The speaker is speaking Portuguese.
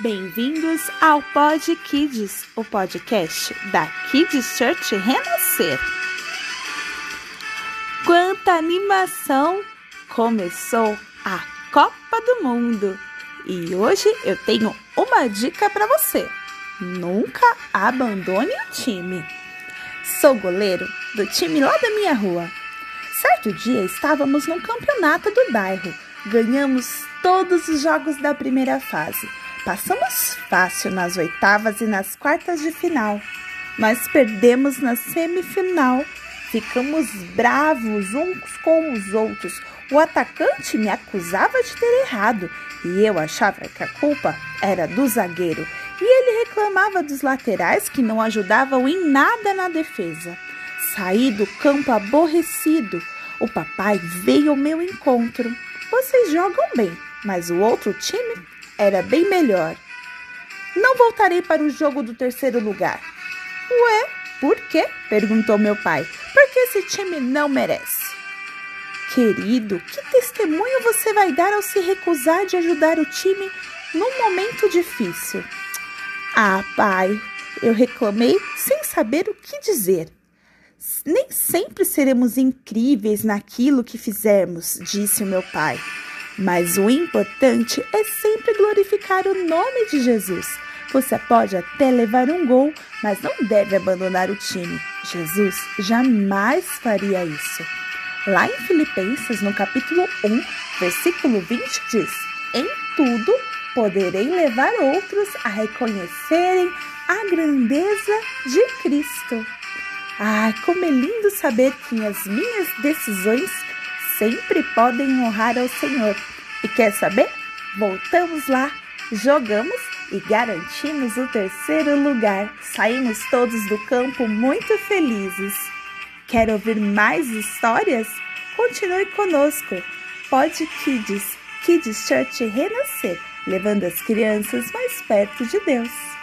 Bem-vindos ao Pod Kids, o podcast da Kids Church Renascer. Quanta animação! Começou a Copa do Mundo e hoje eu tenho uma dica para você: nunca abandone o time. Sou goleiro do time lá da minha rua. Certo dia estávamos num campeonato do bairro. Ganhamos todos os jogos da primeira fase Passamos fácil nas oitavas e nas quartas de final, mas perdemos na semifinal. Ficamos bravos uns com os outros. O atacante me acusava de ter errado e eu achava que a culpa era do zagueiro. E ele reclamava dos laterais que não ajudavam em nada na defesa. Saí do campo aborrecido. O papai veio ao meu encontro. Vocês jogam bem, mas o outro time era bem melhor. Não voltarei para o jogo do terceiro lugar. Ué, por quê? perguntou meu pai. Porque esse time não merece. Querido, que testemunho você vai dar ao se recusar de ajudar o time num momento difícil? Ah, pai, eu reclamei sem saber o que dizer. Nem sempre seremos incríveis naquilo que fizermos, disse o meu pai. Mas o importante é sempre glorificar o nome de Jesus. Você pode até levar um gol, mas não deve abandonar o time. Jesus jamais faria isso. Lá em Filipenses, no capítulo 1, versículo 20, diz: Em tudo poderei levar outros a reconhecerem a grandeza de Cristo. Ai, como é lindo saber que as minhas decisões sempre podem honrar ao Senhor. E quer saber? Voltamos lá, jogamos e garantimos o terceiro lugar. Saímos todos do campo muito felizes. Quer ouvir mais histórias? Continue conosco. Pode Kids, Kids Church Renascer, levando as crianças mais perto de Deus.